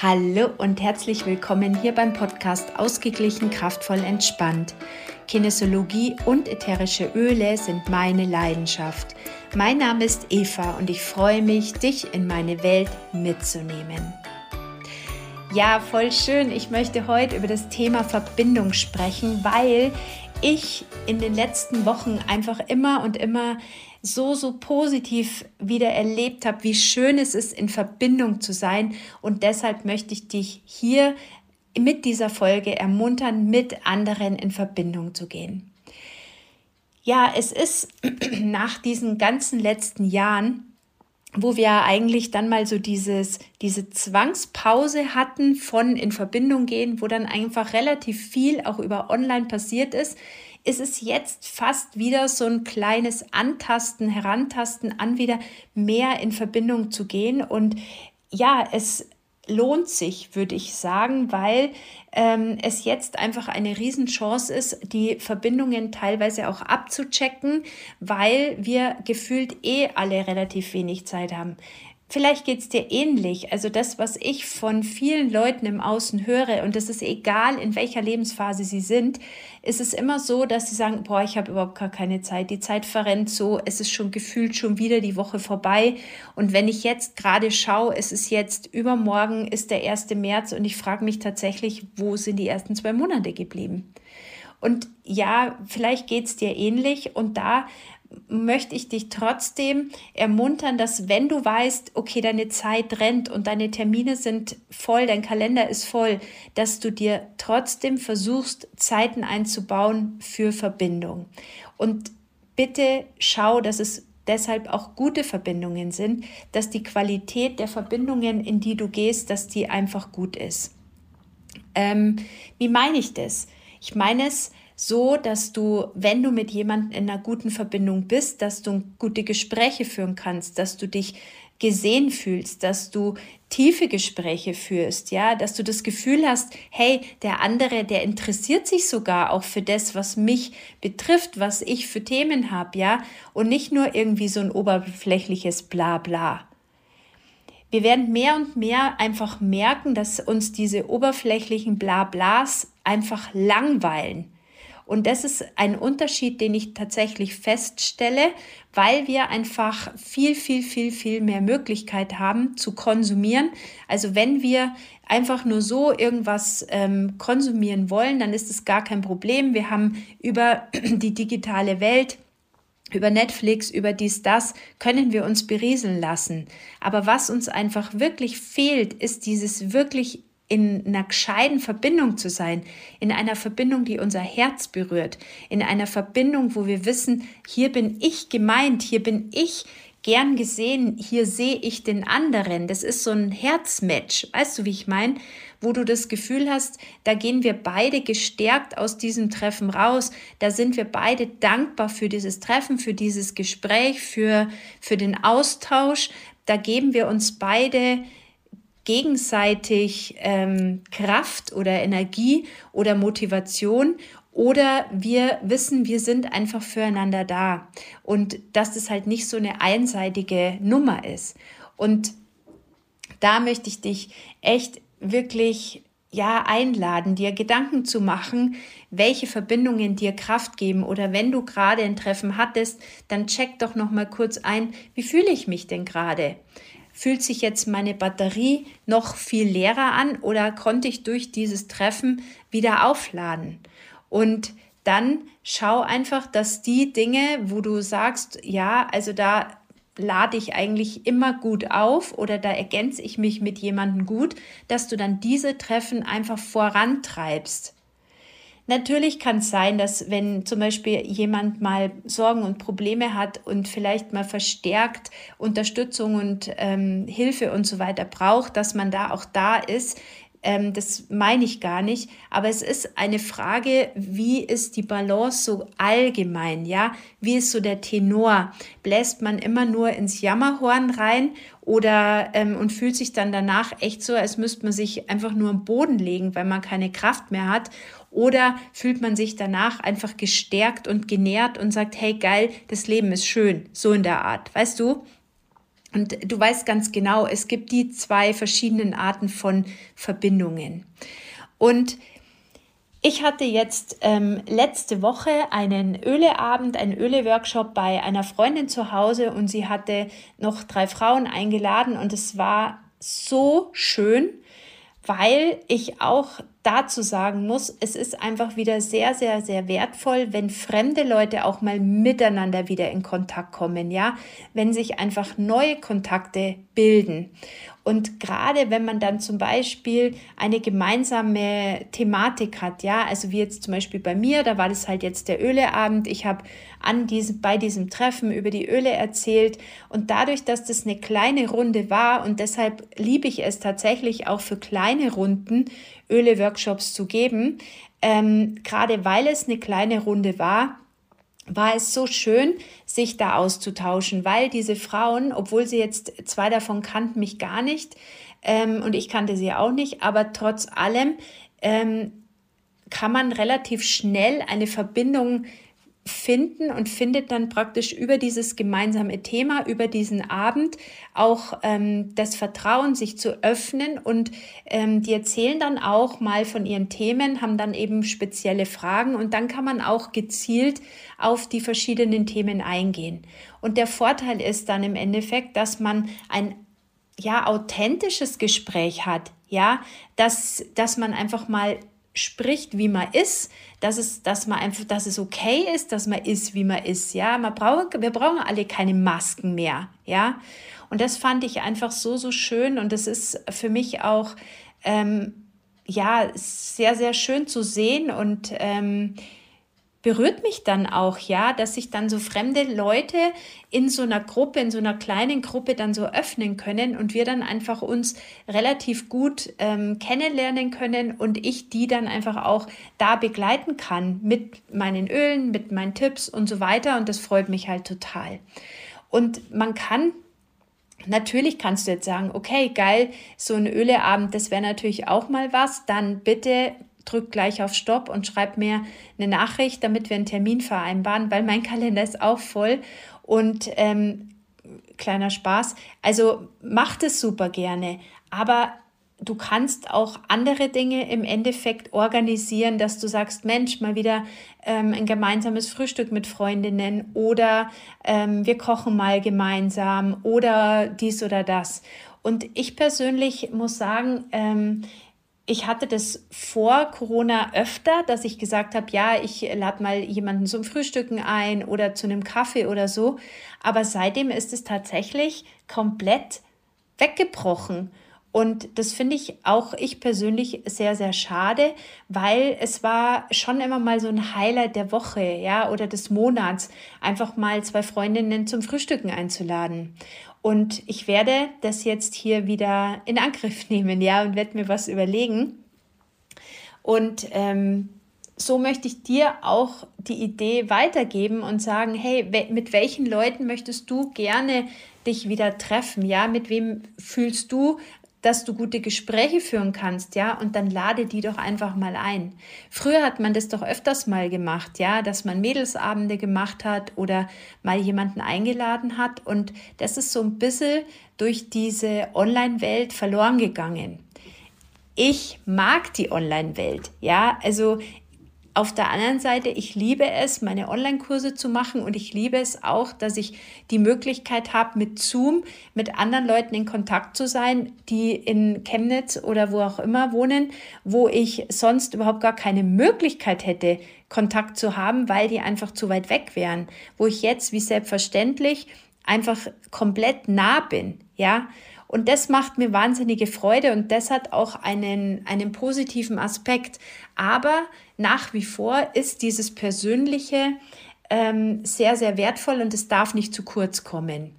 Hallo und herzlich willkommen hier beim Podcast Ausgeglichen, kraftvoll, entspannt. Kinesiologie und ätherische Öle sind meine Leidenschaft. Mein Name ist Eva und ich freue mich, dich in meine Welt mitzunehmen. Ja, voll schön. Ich möchte heute über das Thema Verbindung sprechen, weil ich in den letzten Wochen einfach immer und immer so, so positiv wieder erlebt habe, wie schön es ist, in Verbindung zu sein. Und deshalb möchte ich dich hier mit dieser Folge ermuntern, mit anderen in Verbindung zu gehen. Ja, es ist nach diesen ganzen letzten Jahren, wo wir eigentlich dann mal so dieses, diese Zwangspause hatten von in Verbindung gehen, wo dann einfach relativ viel auch über online passiert ist, ist es jetzt fast wieder so ein kleines Antasten, Herantasten an wieder mehr in Verbindung zu gehen. Und ja, es lohnt sich, würde ich sagen, weil ähm, es jetzt einfach eine Riesenchance ist, die Verbindungen teilweise auch abzuchecken, weil wir gefühlt eh alle relativ wenig Zeit haben. Vielleicht geht es dir ähnlich. Also das, was ich von vielen Leuten im Außen höre, und das ist egal, in welcher Lebensphase sie sind, ist es immer so, dass sie sagen, boah, ich habe überhaupt gar keine Zeit. Die Zeit verrennt so, es ist schon gefühlt schon wieder die Woche vorbei. Und wenn ich jetzt gerade schaue, es ist jetzt übermorgen, ist der 1. März und ich frage mich tatsächlich, wo sind die ersten zwei Monate geblieben? Und ja, vielleicht geht es dir ähnlich. Und da möchte ich dich trotzdem ermuntern, dass wenn du weißt, okay, deine Zeit rennt und deine Termine sind voll, dein Kalender ist voll, dass du dir trotzdem versuchst, Zeiten einzubauen für Verbindung. Und bitte schau, dass es deshalb auch gute Verbindungen sind, dass die Qualität der Verbindungen, in die du gehst, dass die einfach gut ist. Ähm, wie meine ich das? Ich meine es, so, dass du, wenn du mit jemandem in einer guten Verbindung bist, dass du gute Gespräche führen kannst, dass du dich gesehen fühlst, dass du tiefe Gespräche führst, ja, dass du das Gefühl hast, hey, der andere, der interessiert sich sogar auch für das, was mich betrifft, was ich für Themen habe, ja, und nicht nur irgendwie so ein oberflächliches Blabla. Wir werden mehr und mehr einfach merken, dass uns diese oberflächlichen Blablas einfach langweilen. Und das ist ein Unterschied, den ich tatsächlich feststelle, weil wir einfach viel, viel, viel, viel mehr Möglichkeit haben zu konsumieren. Also wenn wir einfach nur so irgendwas ähm, konsumieren wollen, dann ist es gar kein Problem. Wir haben über die digitale Welt über Netflix, über dies, das, können wir uns berieseln lassen. Aber was uns einfach wirklich fehlt, ist dieses wirklich in einer gescheiten Verbindung zu sein, in einer Verbindung, die unser Herz berührt, in einer Verbindung, wo wir wissen, hier bin ich gemeint, hier bin ich gern gesehen, hier sehe ich den anderen. Das ist so ein Herzmatch, weißt du, wie ich meine? Wo du das Gefühl hast, da gehen wir beide gestärkt aus diesem Treffen raus, da sind wir beide dankbar für dieses Treffen, für dieses Gespräch, für, für den Austausch, da geben wir uns beide gegenseitig ähm, Kraft oder Energie oder Motivation oder wir wissen, wir sind einfach füreinander da und dass das halt nicht so eine einseitige Nummer ist. Und da möchte ich dich echt wirklich ja einladen, dir Gedanken zu machen, welche Verbindungen dir Kraft geben oder wenn du gerade ein Treffen hattest, dann check doch noch mal kurz ein, wie fühle ich mich denn gerade? Fühlt sich jetzt meine Batterie noch viel leerer an oder konnte ich durch dieses Treffen wieder aufladen? Und dann schau einfach, dass die Dinge, wo du sagst, ja, also da lade ich eigentlich immer gut auf oder da ergänze ich mich mit jemandem gut, dass du dann diese Treffen einfach vorantreibst. Natürlich kann es sein, dass wenn zum Beispiel jemand mal Sorgen und Probleme hat und vielleicht mal verstärkt Unterstützung und ähm, Hilfe und so weiter braucht, dass man da auch da ist. Ähm, das meine ich gar nicht, aber es ist eine Frage, wie ist die Balance so allgemein, ja? Wie ist so der Tenor? Bläst man immer nur ins Jammerhorn rein oder ähm, und fühlt sich dann danach echt so, als müsste man sich einfach nur am Boden legen, weil man keine Kraft mehr hat? Oder fühlt man sich danach einfach gestärkt und genährt und sagt, hey geil, das Leben ist schön, so in der Art, weißt du? Und du weißt ganz genau, es gibt die zwei verschiedenen Arten von Verbindungen. Und ich hatte jetzt ähm, letzte Woche einen Öleabend, einen Öle-Workshop bei einer Freundin zu Hause und sie hatte noch drei Frauen eingeladen und es war so schön, weil ich auch dazu sagen muss, es ist einfach wieder sehr, sehr, sehr wertvoll, wenn fremde Leute auch mal miteinander wieder in Kontakt kommen, ja, wenn sich einfach neue Kontakte bilden. Und gerade wenn man dann zum Beispiel eine gemeinsame Thematik hat, ja, also wie jetzt zum Beispiel bei mir, da war das halt jetzt der Öleabend. Ich habe an diesem, bei diesem Treffen über die Öle erzählt und dadurch, dass das eine kleine Runde war und deshalb liebe ich es tatsächlich auch für kleine Runden Öle-Workshops zu geben, ähm, gerade weil es eine kleine Runde war, war es so schön, sich da auszutauschen, weil diese Frauen, obwohl sie jetzt zwei davon kannten mich gar nicht ähm, und ich kannte sie auch nicht, aber trotz allem ähm, kann man relativ schnell eine Verbindung finden und findet dann praktisch über dieses gemeinsame Thema, über diesen Abend auch ähm, das Vertrauen, sich zu öffnen. Und ähm, die erzählen dann auch mal von ihren Themen, haben dann eben spezielle Fragen. Und dann kann man auch gezielt auf die verschiedenen Themen eingehen. Und der Vorteil ist dann im Endeffekt, dass man ein ja authentisches Gespräch hat, ja, dass dass man einfach mal spricht, wie man ist, dass es, dass man einfach, dass es okay ist, dass man ist, wie man ist. Ja, man braucht, wir brauchen alle keine Masken mehr. Ja, und das fand ich einfach so, so schön und das ist für mich auch, ähm, ja, sehr, sehr schön zu sehen und ähm, berührt mich dann auch, ja, dass sich dann so fremde Leute in so einer Gruppe, in so einer kleinen Gruppe dann so öffnen können und wir dann einfach uns relativ gut ähm, kennenlernen können und ich die dann einfach auch da begleiten kann mit meinen Ölen, mit meinen Tipps und so weiter und das freut mich halt total. Und man kann Natürlich kannst du jetzt sagen, okay, geil, so ein Öleabend, das wäre natürlich auch mal was. Dann bitte drück gleich auf Stopp und schreib mir eine Nachricht, damit wir einen Termin vereinbaren, weil mein Kalender ist auch voll und ähm, kleiner Spaß. Also mach das super gerne, aber du kannst auch andere Dinge im Endeffekt organisieren, dass du sagst, Mensch, mal wieder ähm, ein gemeinsames Frühstück mit Freundinnen oder ähm, wir kochen mal gemeinsam oder dies oder das. Und ich persönlich muss sagen, ähm, ich hatte das vor Corona öfter, dass ich gesagt habe, ja, ich lade mal jemanden zum Frühstücken ein oder zu einem Kaffee oder so. Aber seitdem ist es tatsächlich komplett weggebrochen. Und das finde ich auch ich persönlich sehr, sehr schade, weil es war schon immer mal so ein Highlight der Woche, ja, oder des Monats, einfach mal zwei Freundinnen zum Frühstücken einzuladen. Und ich werde das jetzt hier wieder in Angriff nehmen, ja, und werde mir was überlegen. Und ähm, so möchte ich dir auch die Idee weitergeben und sagen, hey, mit welchen Leuten möchtest du gerne dich wieder treffen? Ja, mit wem fühlst du, dass du gute Gespräche führen kannst, ja, und dann lade die doch einfach mal ein. Früher hat man das doch öfters mal gemacht, ja, dass man Mädelsabende gemacht hat oder mal jemanden eingeladen hat und das ist so ein bisschen durch diese Online-Welt verloren gegangen. Ich mag die Online-Welt, ja, also auf der anderen Seite, ich liebe es, meine Online-Kurse zu machen und ich liebe es auch, dass ich die Möglichkeit habe, mit Zoom mit anderen Leuten in Kontakt zu sein, die in Chemnitz oder wo auch immer wohnen, wo ich sonst überhaupt gar keine Möglichkeit hätte, Kontakt zu haben, weil die einfach zu weit weg wären. Wo ich jetzt, wie selbstverständlich, einfach komplett nah bin, ja. Und das macht mir wahnsinnige Freude und das hat auch einen, einen positiven Aspekt. Aber nach wie vor ist dieses Persönliche ähm, sehr, sehr wertvoll und es darf nicht zu kurz kommen.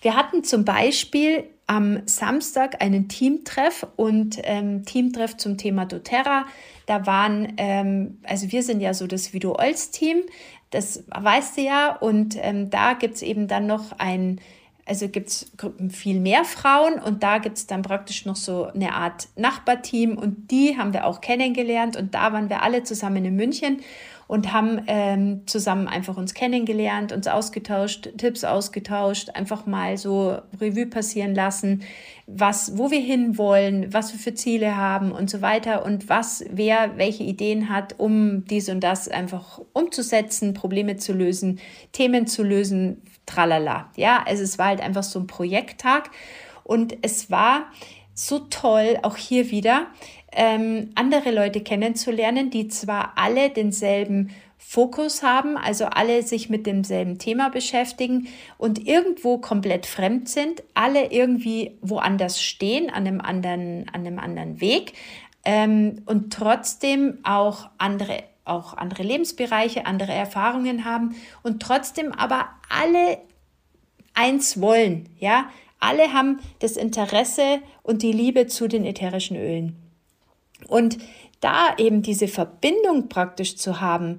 Wir hatten zum Beispiel am Samstag einen Teamtreff und ähm, Teamtreff zum Thema doTERRA. Da waren, ähm, also wir sind ja so das Video Olds Team, das weißt du ja, und ähm, da gibt es eben dann noch ein also gibt es viel mehr Frauen und da gibt es dann praktisch noch so eine Art Nachbarteam und die haben wir auch kennengelernt und da waren wir alle zusammen in München und haben ähm, zusammen einfach uns kennengelernt, uns ausgetauscht, Tipps ausgetauscht, einfach mal so Revue passieren lassen, was, wo wir hinwollen, was wir für Ziele haben und so weiter und was, wer welche Ideen hat, um dies und das einfach umzusetzen, Probleme zu lösen, Themen zu lösen, tralala. Ja, also es war halt einfach so ein Projekttag und es war so toll, auch hier wieder, ähm, andere Leute kennenzulernen, die zwar alle denselben Fokus haben, also alle sich mit demselben Thema beschäftigen und irgendwo komplett fremd sind, alle irgendwie woanders stehen, an einem anderen, an einem anderen Weg ähm, und trotzdem auch andere, auch andere Lebensbereiche, andere Erfahrungen haben und trotzdem aber alle eins wollen, ja, alle haben das Interesse und die Liebe zu den ätherischen Ölen. Und da eben diese Verbindung praktisch zu haben,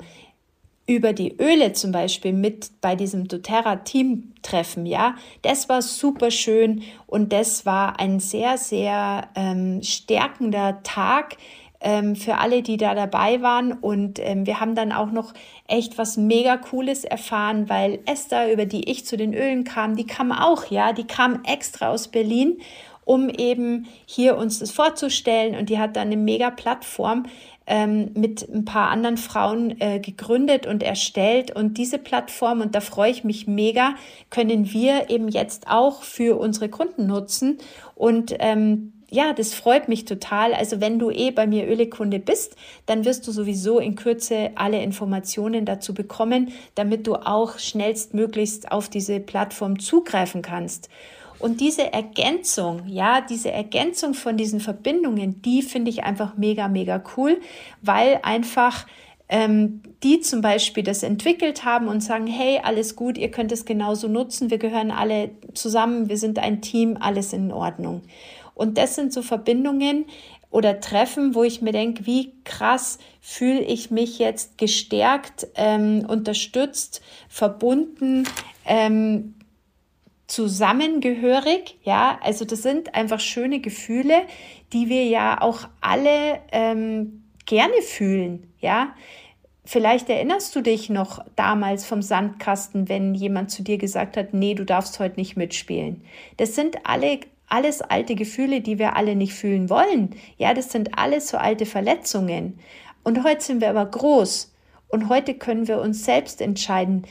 über die Öle zum Beispiel mit bei diesem doTERRA-Team-Treffen, ja, das war super schön und das war ein sehr, sehr ähm, stärkender Tag, ähm, für alle, die da dabei waren. Und ähm, wir haben dann auch noch echt was mega Cooles erfahren, weil Esther, über die ich zu den Ölen kam, die kam auch, ja, die kam extra aus Berlin um eben hier uns das vorzustellen. Und die hat dann eine mega Plattform ähm, mit ein paar anderen Frauen äh, gegründet und erstellt. Und diese Plattform, und da freue ich mich mega, können wir eben jetzt auch für unsere Kunden nutzen. Und ähm, ja, das freut mich total. Also wenn du eh bei mir Ölekunde bist, dann wirst du sowieso in Kürze alle Informationen dazu bekommen, damit du auch schnellstmöglichst auf diese Plattform zugreifen kannst. Und diese Ergänzung, ja, diese Ergänzung von diesen Verbindungen, die finde ich einfach mega, mega cool, weil einfach ähm, die zum Beispiel das entwickelt haben und sagen, hey, alles gut, ihr könnt es genauso nutzen, wir gehören alle zusammen, wir sind ein Team, alles in Ordnung. Und das sind so Verbindungen oder Treffen, wo ich mir denke, wie krass fühle ich mich jetzt gestärkt, ähm, unterstützt, verbunden, ähm, zusammengehörig. Ja, also das sind einfach schöne Gefühle, die wir ja auch alle ähm, gerne fühlen. Ja, Vielleicht erinnerst du dich noch damals vom Sandkasten, wenn jemand zu dir gesagt hat, nee, du darfst heute nicht mitspielen. Das sind alle alles alte Gefühle, die wir alle nicht fühlen wollen. Ja, das sind alles so alte Verletzungen. Und heute sind wir aber groß. Und heute können wir uns selbst entscheiden,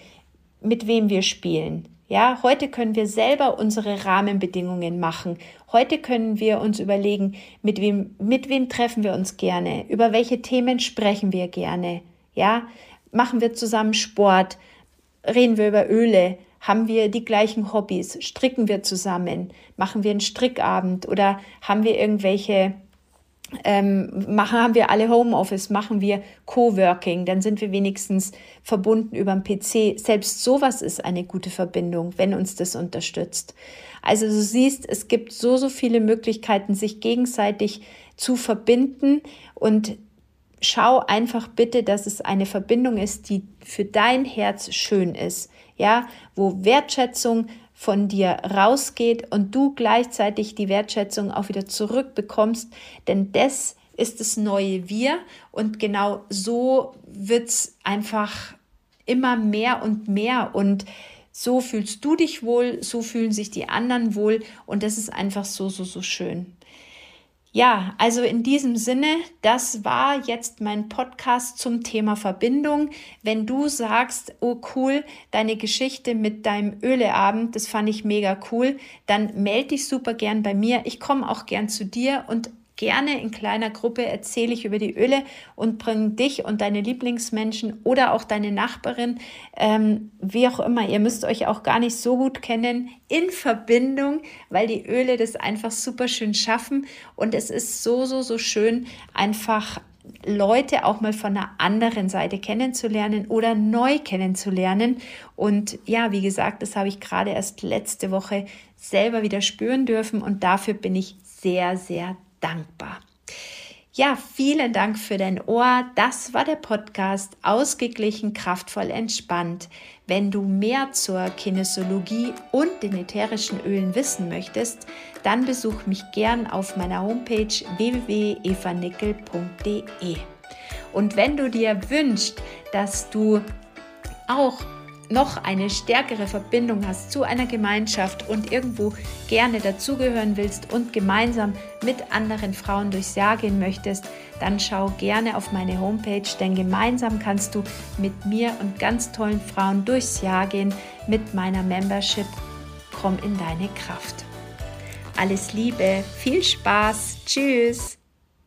mit wem wir spielen. Ja, heute können wir selber unsere Rahmenbedingungen machen. Heute können wir uns überlegen, mit wem, mit wem treffen wir uns gerne? Über welche Themen sprechen wir gerne? Ja, machen wir zusammen Sport? Reden wir über Öle? Haben wir die gleichen Hobbys? Stricken wir zusammen? Machen wir einen Strickabend? Oder haben wir irgendwelche, ähm, machen, haben wir alle Homeoffice? Machen wir Coworking? Dann sind wir wenigstens verbunden über den PC. Selbst sowas ist eine gute Verbindung, wenn uns das unterstützt. Also du siehst, es gibt so, so viele Möglichkeiten, sich gegenseitig zu verbinden und schau einfach bitte, dass es eine Verbindung ist, die für dein Herz schön ist ja, wo Wertschätzung von dir rausgeht und du gleichzeitig die Wertschätzung auch wieder zurückbekommst, denn das ist das neue Wir und genau so wird es einfach immer mehr und mehr und so fühlst du dich wohl, so fühlen sich die anderen wohl und das ist einfach so, so, so schön. Ja, also in diesem Sinne, das war jetzt mein Podcast zum Thema Verbindung. Wenn du sagst, oh cool, deine Geschichte mit deinem Öleabend, das fand ich mega cool, dann melde dich super gern bei mir. Ich komme auch gern zu dir und gerne in kleiner Gruppe erzähle ich über die Öle und bringe dich und deine Lieblingsmenschen oder auch deine Nachbarin, ähm, wie auch immer, ihr müsst euch auch gar nicht so gut kennen, in Verbindung, weil die Öle das einfach super schön schaffen. Und es ist so, so, so schön, einfach Leute auch mal von einer anderen Seite kennenzulernen oder neu kennenzulernen. Und ja, wie gesagt, das habe ich gerade erst letzte Woche selber wieder spüren dürfen. Und dafür bin ich sehr, sehr dankbar. Ja, vielen Dank für dein Ohr. Das war der Podcast Ausgeglichen, kraftvoll, entspannt. Wenn du mehr zur Kinesiologie und den ätherischen Ölen wissen möchtest, dann besuch mich gern auf meiner Homepage www.evanickel.de. Und wenn du dir wünschst, dass du auch noch eine stärkere Verbindung hast zu einer Gemeinschaft und irgendwo gerne dazugehören willst und gemeinsam mit anderen Frauen durchs Jahr gehen möchtest, dann schau gerne auf meine Homepage, denn gemeinsam kannst du mit mir und ganz tollen Frauen durchs Jahr gehen mit meiner Membership. Komm in deine Kraft. Alles Liebe, viel Spaß, tschüss.